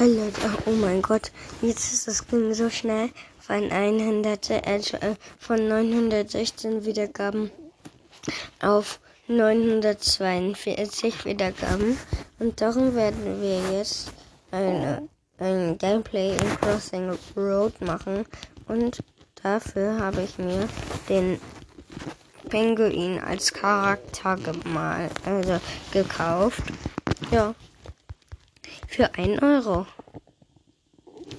Hallo, oh mein Gott, jetzt ist das ging so schnell von 100, äh, von 916 Wiedergaben auf 942 Wiedergaben und darum werden wir jetzt eine, ein Gameplay in Crossing Road machen und dafür habe ich mir den Pinguin als Charakter gemalt, also gekauft. Ja. Für 1 Euro.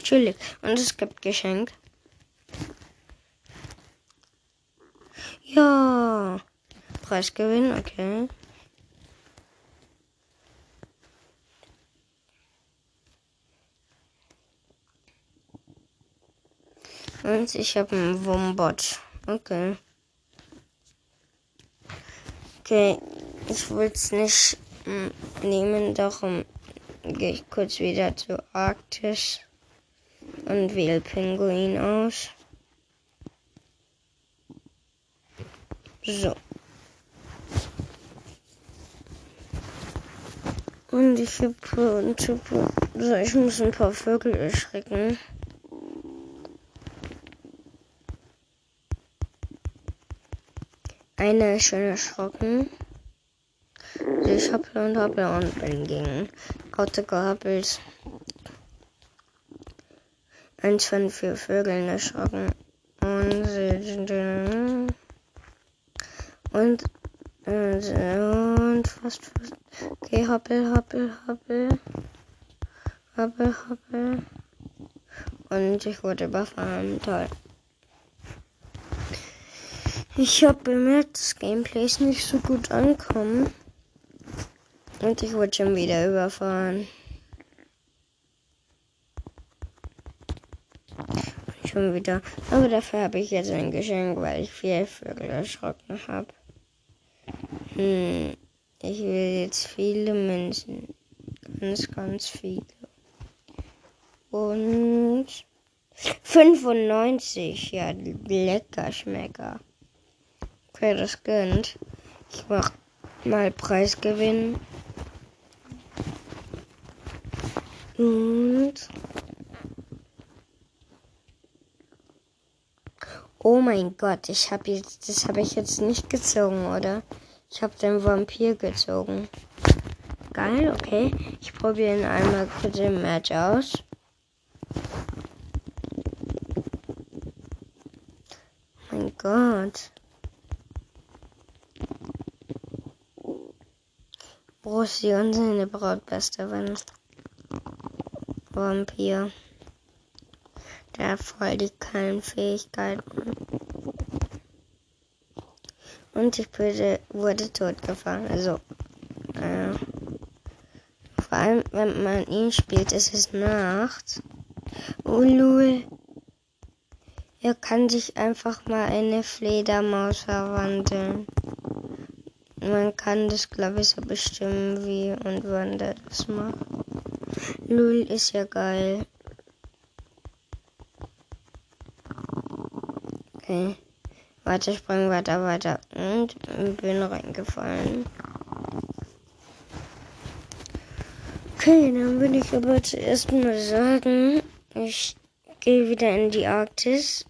Chillig. Und es gibt Geschenk. Ja. Preisgewinn, okay. Und ich habe einen Wumbot. Okay. Okay, ich wollte es nicht mm, nehmen, darum gehe ich kurz wieder zu Arktis und wähle Pinguin aus. So. Und ich habe so, ich muss ein paar Vögel erschrecken. Einer ist schon erschrocken. Ich hoppe und hoppe und bin gegen Gehoppelt. Eins von vier Vögeln erschrocken. Und, und, und, und fast, fast. Okay, hoppel, hoppel, hoppel. Hoppel, hoppel. Und ich wurde überfahren. Toll. Ich habe bemerkt, dass Gameplays nicht so gut ankommen. Und ich wurde schon wieder überfahren. Schon wieder. Aber dafür habe ich jetzt ein Geschenk, weil ich vier Vögel erschrocken habe. Hm. Ich will jetzt viele Münzen. Ganz, ganz viele. Und 95. Ja, lecker Schmecker. Okay, das gönnt. Ich mach mal Preisgewinn. Und. Oh mein Gott, ich habe jetzt, das habe ich jetzt nicht gezogen, oder? Ich habe den Vampir gezogen. Geil, okay. Ich probiere ihn einmal kurz im Match aus. Mein Gott. Brussi und seine Braut beste Vampir. Der hat voll die kleinen Fähigkeiten. Und ich wurde, wurde totgefahren. Also, äh, vor allem, wenn man ihn spielt, ist es Nacht. Oh, lul. Er kann sich einfach mal eine Fledermaus verwandeln. Man kann das, glaube ich, so bestimmen, wie und wann der das macht. Lul ist ja geil. Okay. Weiter springen, weiter, weiter. Und bin reingefallen. Okay, dann würde ich aber zuerst mal sagen, ich gehe wieder in die Arktis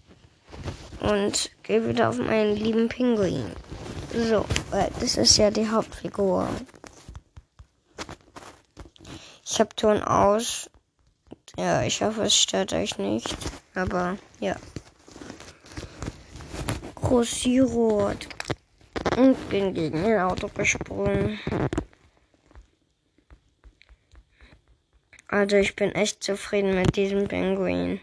und gehe wieder auf meinen lieben Pinguin. So, weil das ist ja die Hauptfigur. Habe Ton aus. Ja, ich hoffe, es stört euch nicht. Aber ja. Großsirot. Und bin gegen ein Auto gesprungen. Also ich bin echt zufrieden mit diesem Pinguin.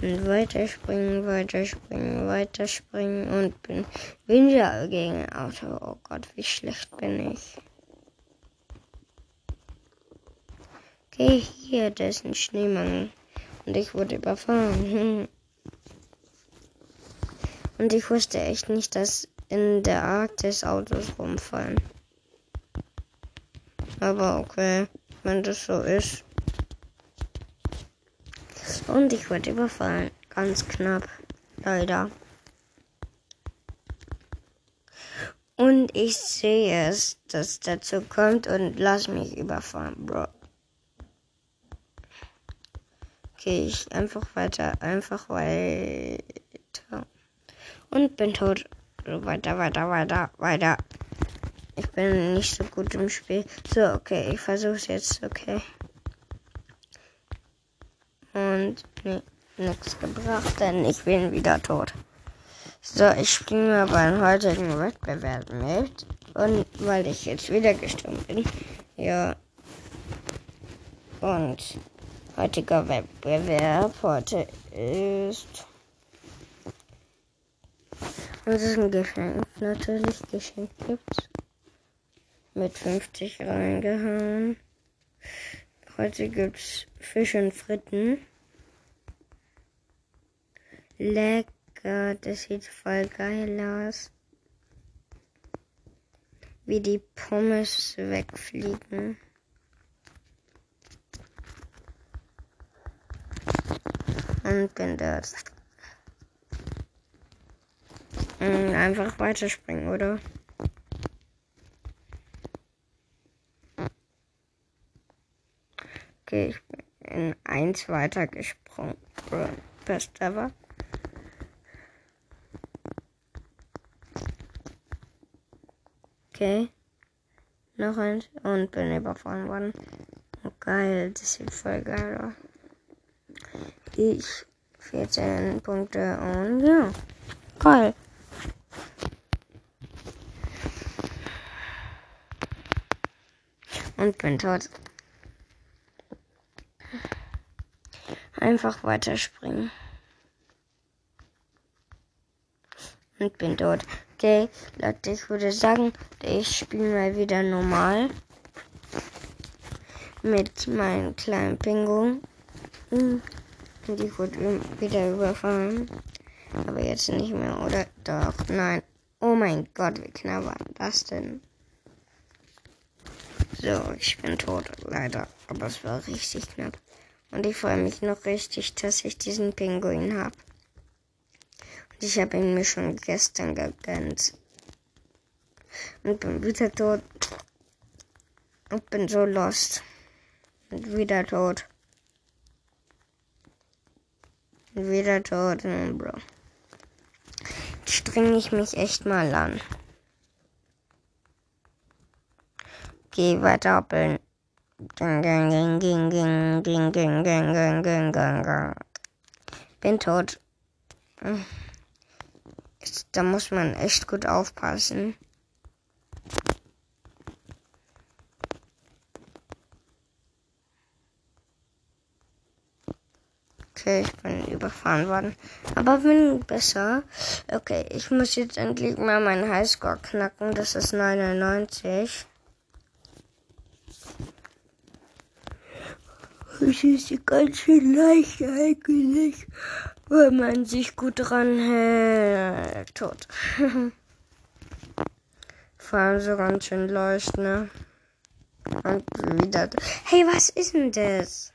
Und weiterspringen, weiterspringen, weiterspringen und bin wieder gegen ein Auto. Oh Gott, wie schlecht bin ich. Okay, hier, da ist ein Schneemann. Und ich wurde überfahren. Und ich wusste echt nicht, dass in der Arktis Autos rumfallen. Aber okay, wenn das so ist. Und ich wurde überfallen. Ganz knapp. Leider. Und ich sehe es, dass dazu kommt und lass mich überfahren, Bro. Okay, ich einfach weiter, einfach weiter. Und bin tot. So, weiter, weiter, weiter, weiter. Ich bin nicht so gut im Spiel. So, okay, ich versuch's jetzt, okay. Und nee, nichts gebracht, denn ich bin wieder tot. So, ich spiele mal beim heutigen Wettbewerb mit. Und weil ich jetzt wieder gestimmt bin. Ja. Und heutiger Wettbewerb heute ist. Und es ist ein Geschenk. Natürlich Geschenk gibt's. Mit 50 reingehauen. Heute gibt's Fisch und Fritten. Lecker. Das sieht voll geil aus. Wie die Pommes wegfliegen. Und bin dort. Hm, einfach weiterspringen, oder? Okay, ich bin in eins weitergesprungen. Best ever. Okay. Noch eins und bin überfahren worden. Oh, geil, das sieht voll geil aus. Ich 14 Punkte und ja. Geil. Und bin tot. Einfach weiterspringen. Und bin tot. Okay, Leute, ich würde sagen, ich spiele mal wieder normal. Mit meinem kleinen Pinguin. Und ich wurde wieder überfallen. Aber jetzt nicht mehr, oder? Doch, nein. Oh mein Gott, wie knapp war das denn? So, ich bin tot, leider. Aber es war richtig knapp. Und ich freue mich noch richtig, dass ich diesen Pinguin habe. Ich habe ihn mir schon gestern gegönnt. Und bin wieder tot. Und bin so lost. Und wieder tot. Und wieder tot. Bro. Jetzt strenge ich mich echt mal an. Geh weiter hoppeln. Bin tot. Da muss man echt gut aufpassen. Okay, ich bin überfahren worden. Aber bin besser. Okay, ich muss jetzt endlich mal meinen Highscore knacken. Das ist 99. Das ist ganz schön leicht eigentlich wenn man sich gut dran hält. Tot. Vor allem so ganz schön leicht, ne? Und wieder. Hey, was ist denn das?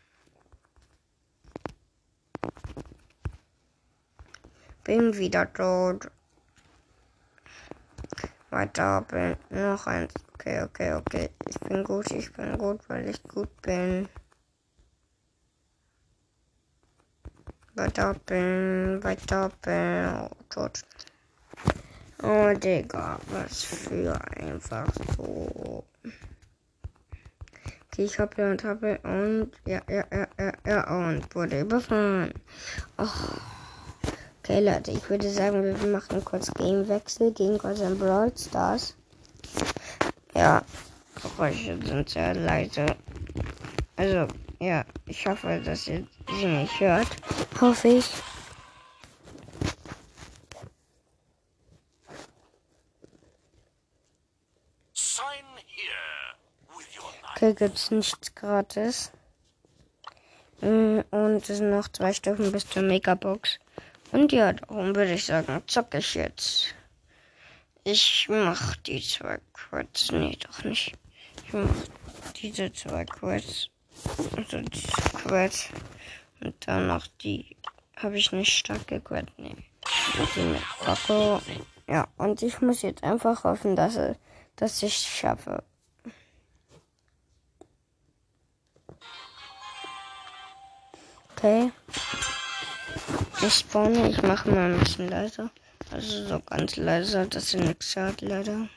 Bin wieder tot. Weiter, bin noch eins. Okay, okay, okay. Ich bin gut, ich bin gut, weil ich gut bin. Verdoppeln, verdoppeln. Oh, tot. Oh, Digga, was für einfach so. Okay, ich hoppe und hoppe und ja, ja, ja, ja, ja, und wurde überfahren. Oh. Okay, Leute, ich würde sagen, wir machen kurz Gamewechsel gegen Gotham Brawl Stars. Ja, Geräusche sind sehr leise. Also, ich hoffe, dass ihr sie nicht hört. Hoffe ich. Okay, gibt's nichts gratis. Mm, und es sind noch zwei Stufen bis zur Megabox. Und ja, darum würde ich sagen, zocke ich jetzt. Ich mach die zwei kurz. Nee, doch nicht. Ich mach diese zwei kurz. Also diese Quest. Und dann noch die. Habe ich nicht stark gequetscht. Nee. Die mit Coco. Ja, und ich muss jetzt einfach hoffen, dass, dass ich es schaffe. Okay. Ich spawne, ich mache mal ein bisschen leiser. Also so ganz leise, dass sie nichts hört, leider.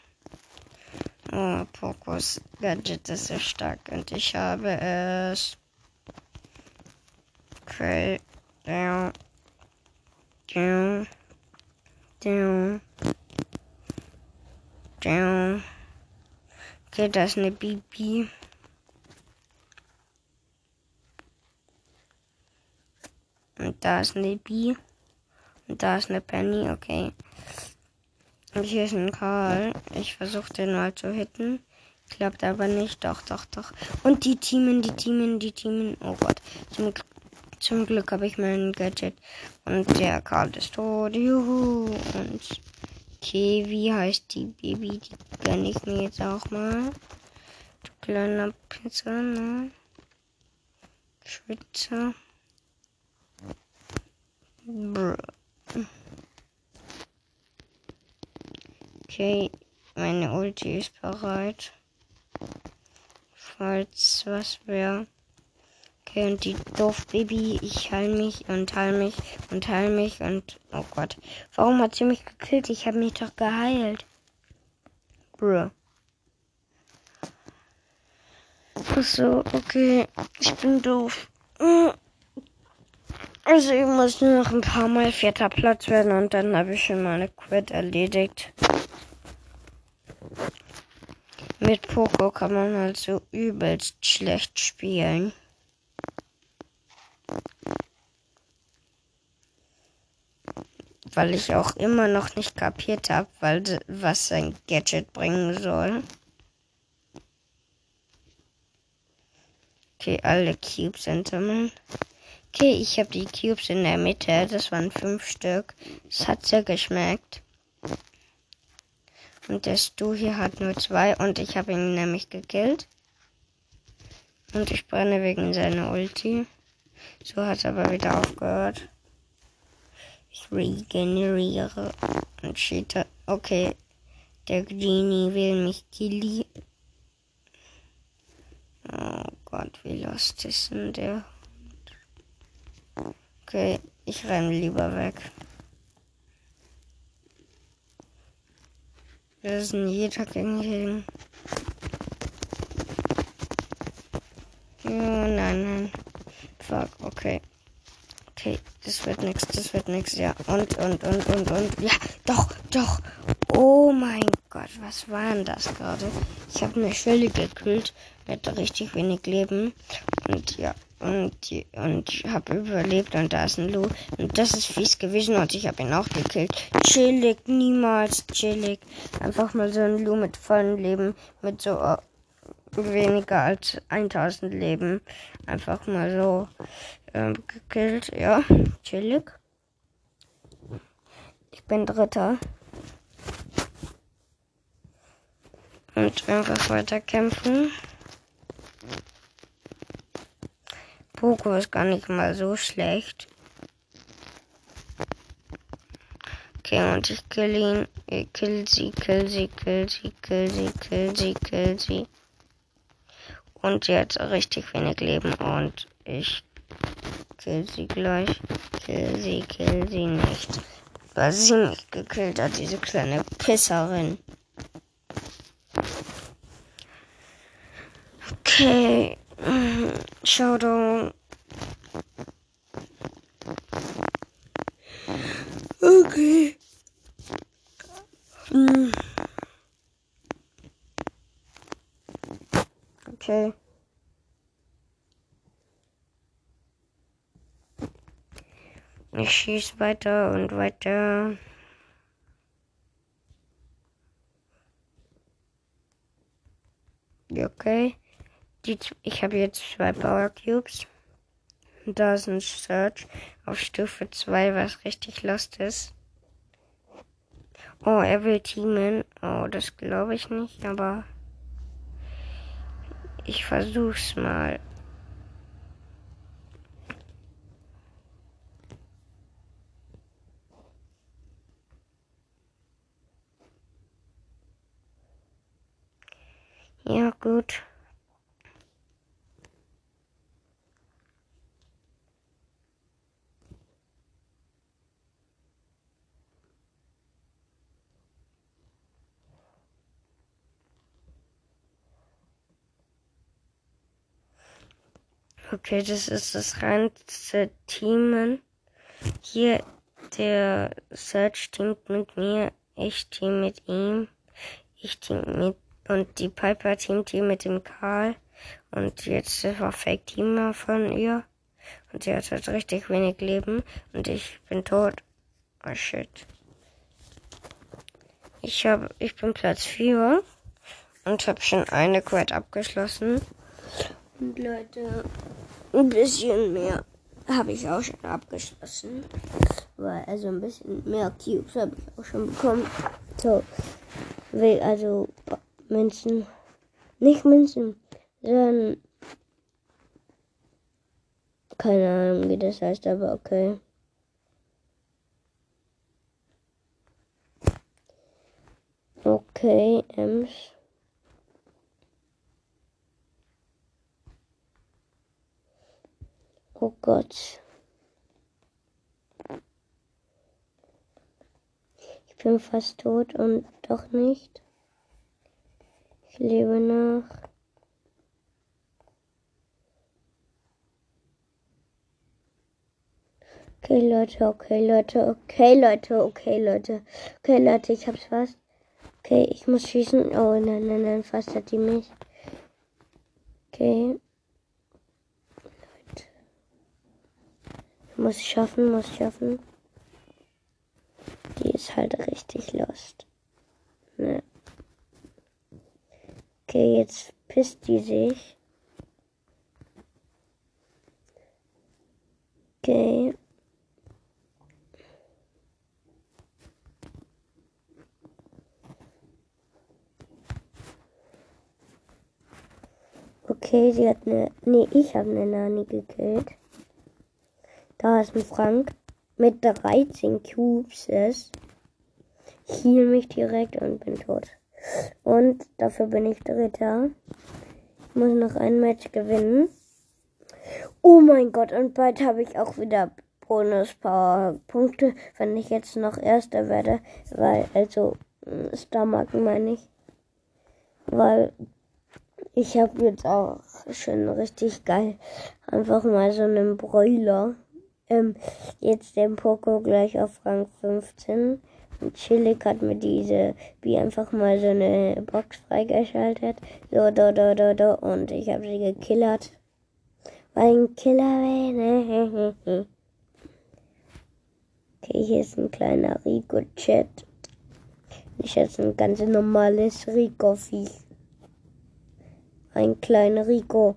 Oh, Pokos Gadget ist sehr stark und ich habe es. Okay. Down. Down. Down. Down. Okay, da ist eine Bibi. Und da ist eine Bi. Und da ist eine Penny, okay. Hier ist ein Karl. Ich versuche den mal zu hitten. Klappt aber nicht. Doch, doch, doch. Und die Teamen, die Teamen, die Teamen. Oh Gott. Zum, zum Glück habe ich mein Gadget. Und der Karl ist tot. Juhu. Und wie heißt die Baby? Die gönne ich mir jetzt auch mal. Du kleiner Pizza, ne? Schwitzer. Okay, meine Ulti ist bereit. Falls was wäre. Okay, und die doof Baby, ich heil mich und heil mich und heil mich und. Oh Gott. Warum hat sie mich gekillt? Ich habe mich doch geheilt. Bruh. Ach so, okay. Ich bin doof. Also ich muss nur noch ein paar Mal vierter Platz werden und dann habe ich schon meine Quid erledigt. Mit Poco kann man halt so übelst schlecht spielen. Weil ich auch immer noch nicht kapiert habe, was sein Gadget bringen soll. Okay, alle Cubes sammeln. Okay, ich habe die Cubes in der Mitte. Das waren fünf Stück. Es hat sehr geschmeckt. Und der Stu hier hat nur zwei und ich habe ihn nämlich gekillt. Und ich brenne wegen seiner Ulti. So hat es aber wieder aufgehört. Ich regeneriere und cheater. Okay, der Genie will mich killen. Oh Gott, wie lost ist denn der? Okay, ich renne lieber weg. Wir sind jeder gegen jeden. Oh, nein, nein. Fuck, okay. Okay, das wird nichts, das wird nichts, ja. Und, und, und, und, und. Ja, doch, doch. Oh mein Gott, was war denn das gerade? Ich habe eine Schwelle gekühlt mit richtig wenig Leben. Und ja, und, und ich habe überlebt und da ist ein Lu. Und das ist fies gewesen und ich habe ihn auch gekillt. Chillig, niemals chillig. Einfach mal so ein Lu mit vollem Leben, mit so uh, weniger als 1000 Leben. Einfach mal so ähm, gekillt. Ja, chillig. Ich bin Dritter. Und einfach weiter kämpfen. Poco ist gar nicht mal so schlecht. Okay, und ich kill ihn. Ich kill sie, kill sie, kill sie, kill sie, kill sie, kill sie. Und jetzt richtig wenig Leben und ich kill sie gleich. Kill sie, kill sie nicht. Weil sie mich gekillt hat, diese kleine Pisserin. Okay. Showdown. Okay. Hm. Okay. Ich schieße weiter und weiter. Okay. Die, ich habe jetzt zwei Power Cubes. Da ist ein Search auf Stufe 2, was richtig lost ist. Oh, er will teamen. Oh, das glaube ich nicht, aber ich versuch's mal. Ja, gut. Okay, das ist das reinste Teamen. Hier der Search teamt mit mir, ich team mit ihm, ich team mit und die Piper teamt hier mit dem Karl und jetzt war Fake Teamer von ihr und sie hat halt richtig wenig Leben und ich bin tot. Oh shit. Ich habe, ich bin Platz 4 und habe schon eine Quest abgeschlossen. Und Leute, ein bisschen mehr habe ich auch schon abgeschlossen. Weil, also ein bisschen mehr Cubes habe ich auch schon bekommen. So, also Münzen. Nicht Münzen, sondern keine Ahnung, wie das heißt, aber okay. Okay, Ems. Oh Gott. Ich bin fast tot und doch nicht. Ich lebe noch. Okay, Leute, okay, Leute, okay, Leute, okay, Leute. Okay, Leute, ich hab's fast. Okay, ich muss schießen. Oh, nein, nein, nein, fast hat die mich. Okay. Muss schaffen, muss schaffen. Die ist halt richtig lost. Ne. Okay, jetzt pisst die sich. Okay. Okay, sie hat eine. Nee, ich habe eine Nani gekillt. Da ist ein Frank mit 13 Cubes. Ich heal mich direkt und bin tot. Und dafür bin ich Dritter. Ich muss noch ein Match gewinnen. Oh mein Gott, und bald habe ich auch wieder Bonus-Power-Punkte, wenn ich jetzt noch Erster werde. Weil, also, Star-Marken meine ich. Weil ich habe jetzt auch schon richtig geil einfach mal so einen Bräuler ähm, jetzt den Poco gleich auf Rang 15. Und Chillig hat mir diese, wie einfach mal so eine Box freigeschaltet. So, da, da, da, da. Und ich habe sie gekillert. Weil ein Killer wäre. Ne? Okay, hier ist ein kleiner Rico-Chat. Ich jetzt ein ganz normales Rico-Viech. Ein kleiner Rico.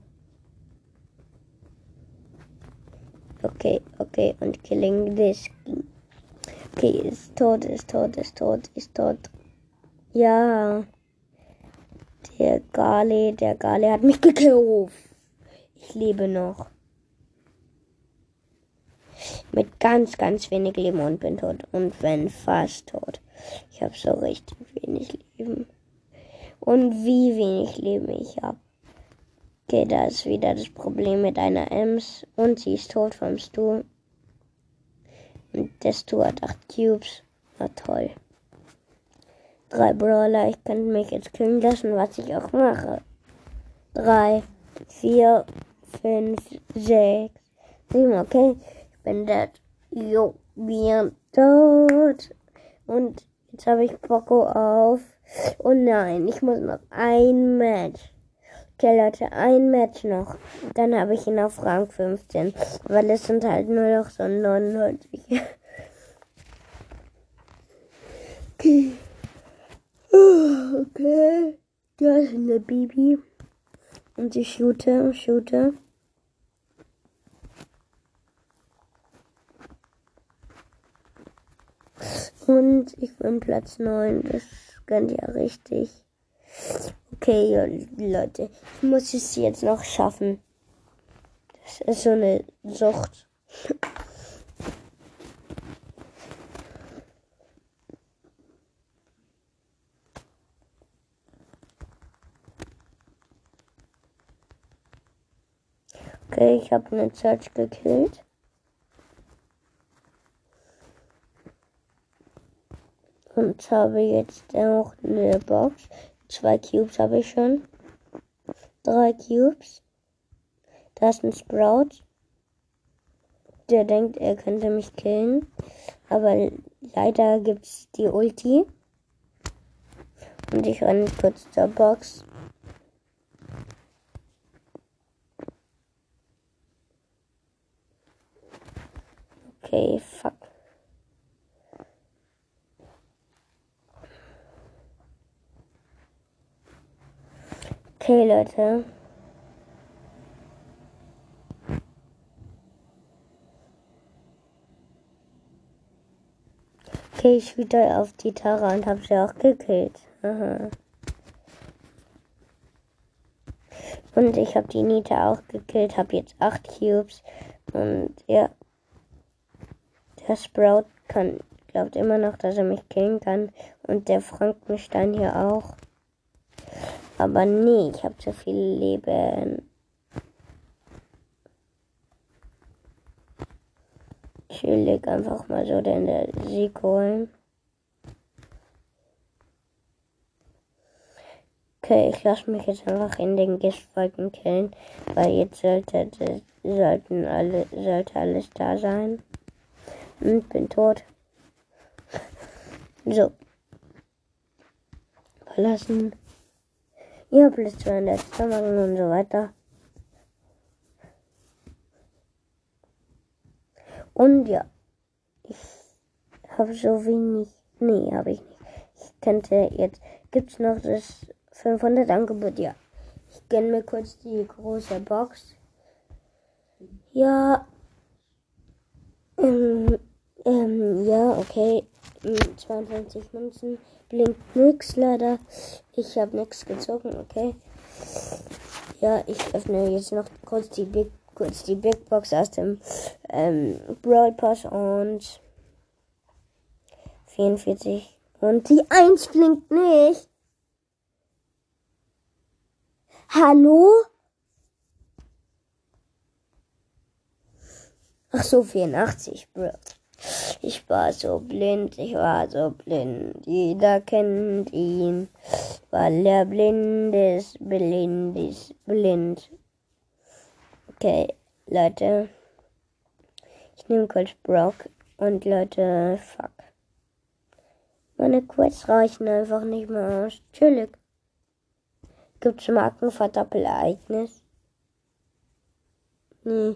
Okay, okay, und killing this. Okay, ist tot, ist tot, ist tot, ist tot. Ja. Der Gale, der Gale hat mich gekillt. Ich lebe noch. Mit ganz, ganz wenig Leben und bin tot. Und wenn fast tot. Ich habe so richtig wenig Leben. Und wie wenig Leben ich habe. Okay, da ist wieder das Problem mit einer Ems und sie ist tot vom Stu. Und der Stu hat 8 Cubes. Na toll. Drei Brawler, ich könnte mich jetzt killen lassen, was ich auch mache. Drei, vier, fünf, sechs, sieben, okay. Ich bin dead. Jo, wir tot. Und jetzt habe ich Poco auf. Oh nein, ich muss noch ein Match. Okay, Leute, ein Match noch. Dann habe ich ihn auf Rang 15. Weil es sind halt nur noch so 99. okay. Okay. Da ist eine Bibi. Und ich shoote, shoote. Und ich bin Platz 9. Das gönnt ja richtig. Okay, Leute, ich muss es jetzt noch schaffen. Das ist so eine Sucht. Okay, ich habe eine Search gekillt. Und habe jetzt auch eine Box. Zwei Cubes habe ich schon. Drei Cubes. Da ist ein Sprout. Der denkt, er könnte mich killen. Aber leider gibt es die Ulti. Und ich renne kurz zur Box. Okay, fuck. Okay, Leute. Okay, ich wieder auf die Tara und habe sie auch gekillt. Aha. Und ich habe die Nita auch gekillt, habe jetzt 8 Cubes. Und ja. Der Sprout kann, glaubt immer noch, dass er mich killen kann. Und der Frankenstein hier auch. Aber nee, ich habe zu viel Leben. Chillig einfach mal so den Sieg holen. Okay, ich lasse mich jetzt einfach in den Giftwolken killen, weil jetzt sollte, sollten alle, sollte alles da sein. Und bin tot. So. Verlassen. Ja, plus 200 machen und so weiter. Und ja, ich habe so wenig. Nee, habe ich nicht. Ich könnte jetzt. Gibt's noch das 500 Angebot? Ja. Ich gönne mir kurz die große Box. Ja. Ähm, ähm, ja, okay. 52 Münzen blinkt nix leider. Ich habe nichts gezogen, okay. Ja, ich öffne jetzt noch kurz die Big, kurz die Big Box aus dem ähm, Brawl Pass und 44. Und die 1 blinkt nicht. Hallo? Ach so, 84, Bro. Ich war so blind, ich war so blind. Jeder kennt ihn, weil er blind ist, blind ist, blind. Okay, Leute. Ich nehme kurz Brock und Leute, fuck. Meine Quests reichen einfach nicht mehr aus. Chillig. Gibt's Markenverdoppelereignis? Nee.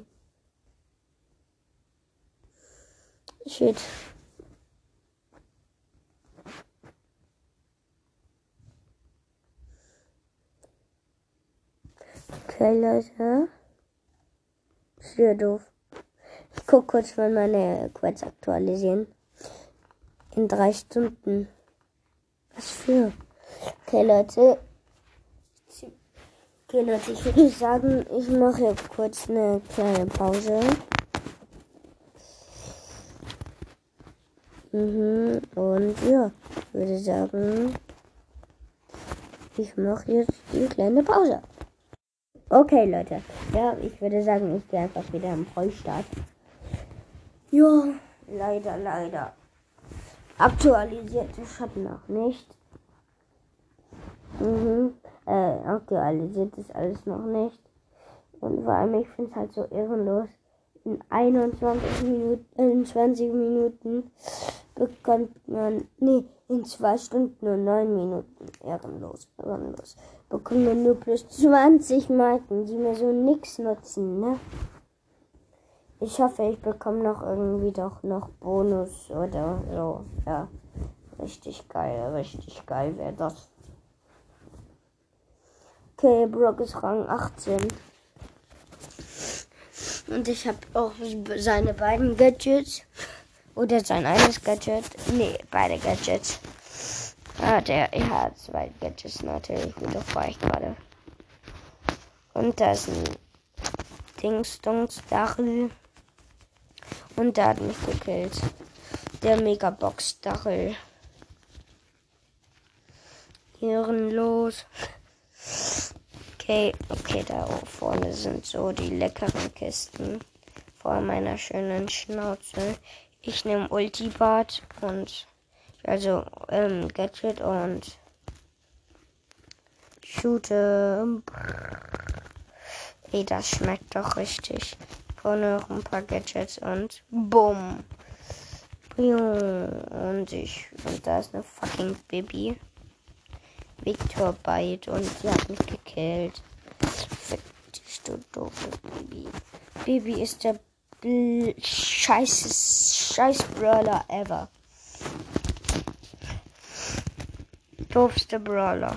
Shit. Okay, Leute. Sehr doof. Ich guck kurz mal meine Quads aktualisieren. In drei Stunden. Was für? Okay, Leute. Okay, Leute, ich würde sagen, ich mache kurz eine kleine Pause. Mhm. Und ja, würde sagen, ich mache jetzt die kleine Pause. Okay, Leute. Ja, ich würde sagen, ich gehe einfach wieder im Vollstart. Ja, leider, leider. Aktualisiert ist hat noch nicht. Mhm. Äh, aktualisiert ist alles noch nicht. Und vor allem, ich finde es halt so ehrenlos. In 21 Minuten, in 20 Minuten bekommt man, nee, in zwei Stunden und neun Minuten, ehrenlos, ehrenlos, bekommt man nur plus 20 Marken, die mir so nix nutzen, ne? Ich hoffe, ich bekomme noch irgendwie doch noch Bonus oder so, ja. Richtig geil, richtig geil wäre das. Okay, Brock ist Rang 18. Und ich habe auch seine beiden Gadgets. Oder sein eines Gadget. Nee, beide Gadgets. Ah, der, er hat zwei Gadgets natürlich. Wie doch war ich gerade. Und da ist ein Dingsdungs-Dachel. Und der hat mich gekillt. Der Megabox-Dachel. Hirnlos. Okay, okay, da vorne sind so die leckeren Kisten vor meiner schönen Schnauze. Ich nehme Ultibart und also ähm, Gadget und shoote. Ey, das schmeckt doch richtig. Vorne noch ein paar Gadgets und bumm. Und ich und da ist eine fucking Baby. Victor Bite und sie hat mich gekillt. Fick dich, du doofe Baby. Baby ist der scheiß, scheiß Brawler ever. Doofste Brawler.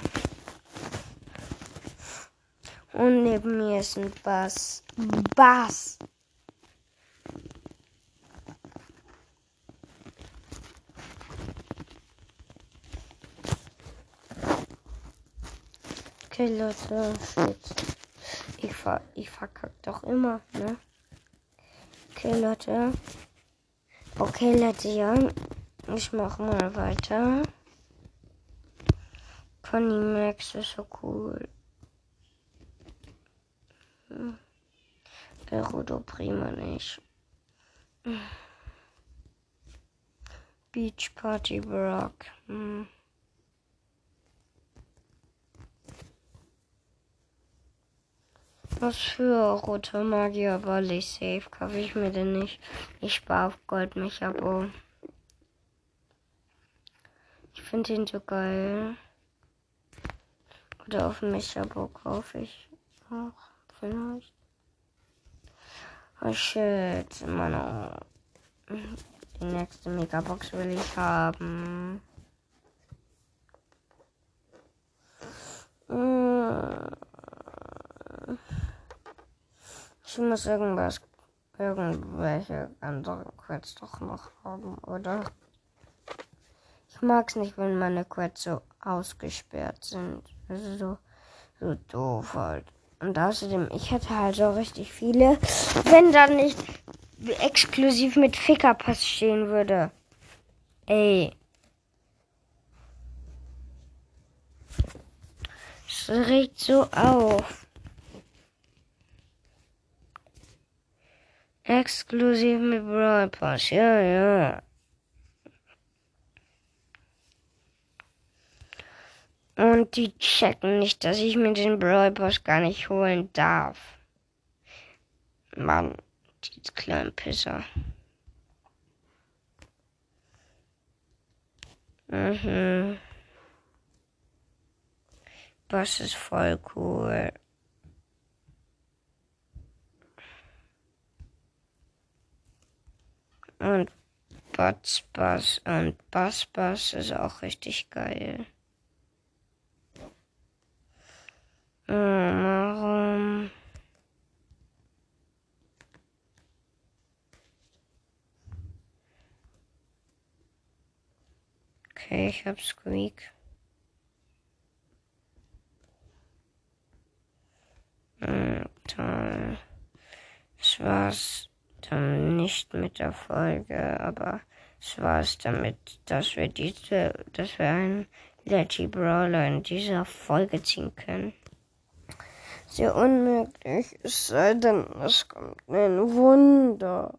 Und neben mir ist ein Bass. Bass. Okay, Leute, shit. Ich, ver ich verkack doch immer, ne? Okay, Leute. Okay, Leute, ja. Ich mach mal weiter. Conny Max ist so cool. Hm. Gerudo Prima nicht. Beach Party Brock. Hm. Was für rote Magier weil ich safe kaufe ich mir denn nicht. Ich spare auf Gold mich Abo. Ich finde ihn so geil. Oder auf mich Abo kaufe ich auch vielleicht. Oh shit, Mann. Die nächste Megabox will ich haben. Mmh. Ich muss irgendwas, irgendwelche anderen Quests doch noch haben, oder? Ich mag es nicht, wenn meine Quests so ausgesperrt sind. Also so, so doof halt. Und außerdem, ich hätte halt so richtig viele, wenn da nicht exklusiv mit Fickerpass stehen würde. Ey. Es regt so auf. Exklusiv mit Brawl Pass, ja, ja. Und die checken nicht, dass ich mir den Brawl Pass gar nicht holen darf. Mann, die kleinen Pisser. Mhm. Das ist voll cool. Und Butz Bass und Bass Bass ist auch richtig geil. Warum? Okay, ich hab Squeak. Hm, toll. Das war's dann nicht mit der Folge, aber es war es damit, dass wir diese, dass wir einen Letty Brawler in dieser Folge ziehen können. Sehr unmöglich, es sei denn, es kommt ein Wunder.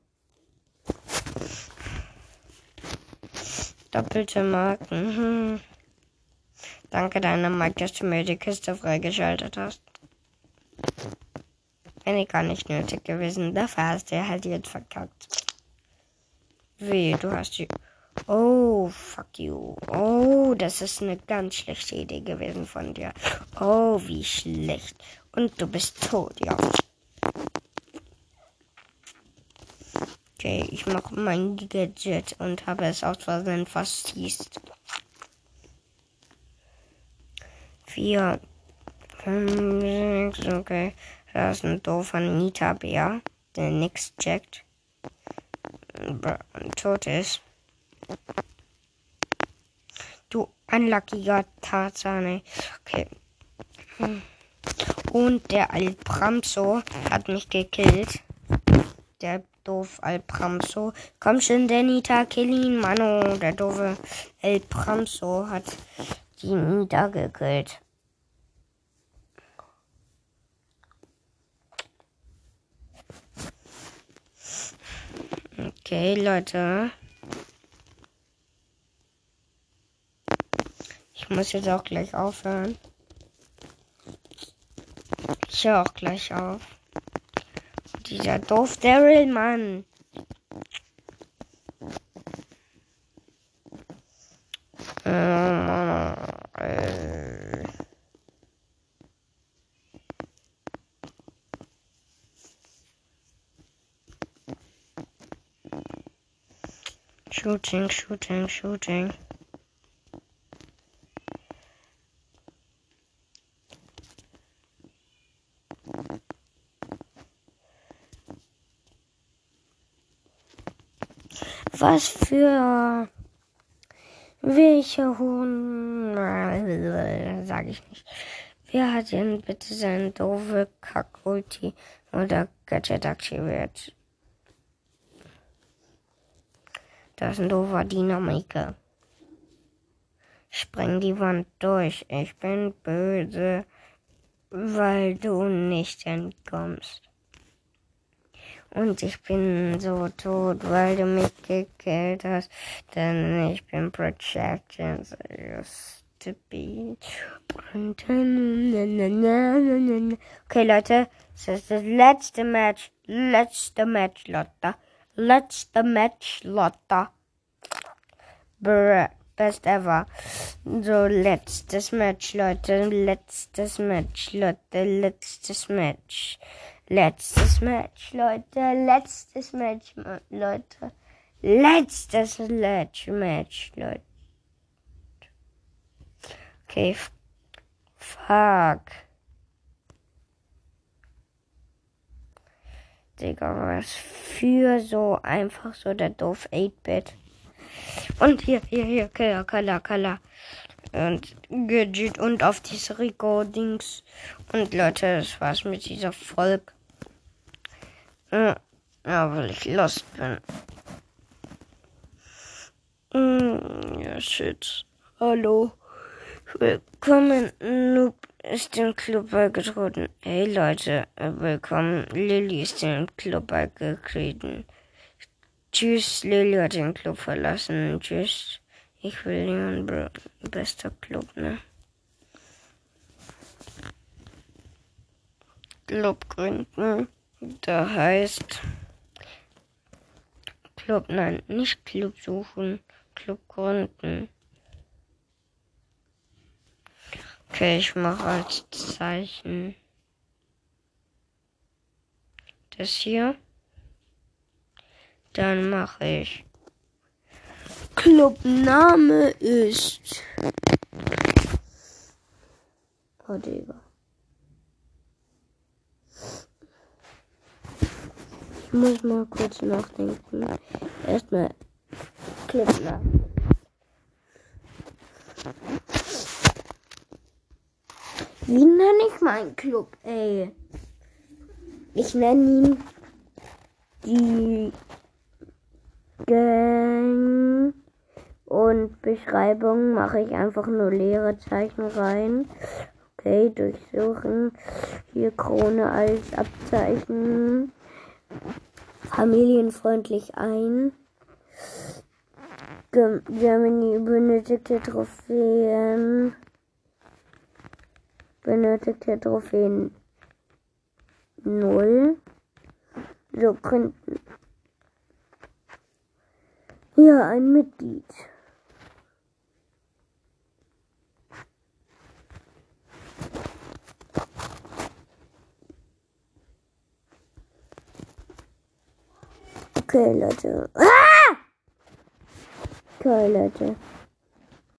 Doppelte Marken. Hm. Danke, deiner Mike, dass du mir die Kiste freigeschaltet hast. Wäre gar nicht nötig gewesen. Dafür hast du halt jetzt verkackt. Wie, du hast die. Oh, fuck you. Oh, das ist eine ganz schlechte Idee gewesen von dir. Oh, wie schlecht. Und du bist tot, ja. Okay, ich mache mein Gadget und habe es aus Versehen versießt. Vier. Fünf, sechs, okay. Da ist ein doofer Nita-Bär, der nix checkt. Tot ist. Du unluckiger Tarzane. Okay. Und der Alpramso hat mich gekillt. Der doof Alpramso. Komm schon, der Nita, kill ihn, Mano. Der doofe Alpramso hat die Nita gekillt. Okay, Leute. Ich muss jetzt auch gleich aufhören. Ich höre auch gleich auf. Dieser doof Daryl, Mann. Shooting, shooting, shooting. Was für welche Huhn sag ich nicht. Wer hat denn bitte seine doofe Kack-Ulti oder Gadget aktiviert? Das ist ein doofer Dynamiker. Spreng die Wand durch. Ich bin böse, weil du nicht entkommst. Und ich bin so tot, weil du mich gekillt hast. Denn ich bin Projection. Used to be. Okay, Leute. Das ist das letzte Match. Letzte Match, Lotta. Letzte Match, Lotta. Brr, best ever. So, letztes Match, Leute. Letztes Match, Leute. Letztes Match. Letztes Match, Leute. Letztes Match, Leute. Letztes Match, Match, Leute. Okay. Fuck. Digga, was für so einfach so der doof 8-Bit. Und hier, hier, hier, Killer, Killer, Killer. Und Gadget und auf diese Recordings. Und Leute, das war's mit dieser Folge. Ja, weil ich lost bin. Mm, ja, shit. Hallo. Willkommen, Noob ist im Club beigetreten. Hey Leute, willkommen. Lilly ist im Club beigetreten. Tschüss, Lilly hat den Club verlassen. Tschüss. Ich will niemanden bester Club, ne? Club gründen. Da heißt Club, nein, nicht Club suchen, Club gründen. Okay, ich mache als Zeichen das hier. Dann mache ich Clubname ist. Oh, Digga. Ich muss mal kurz nachdenken. Erstmal Clubname. Wie nenne ich meinen Club, ey? Ich nenne ihn die Gang und Beschreibung mache ich einfach nur leere Zeichen rein. Okay, durchsuchen. Hier Krone als Abzeichen. Familienfreundlich ein. Germany benötigte Trophäen benötigte Trophäen 0. So könnten. Hier ein Mitglied. Okay, Leute. Ah! Okay, Leute.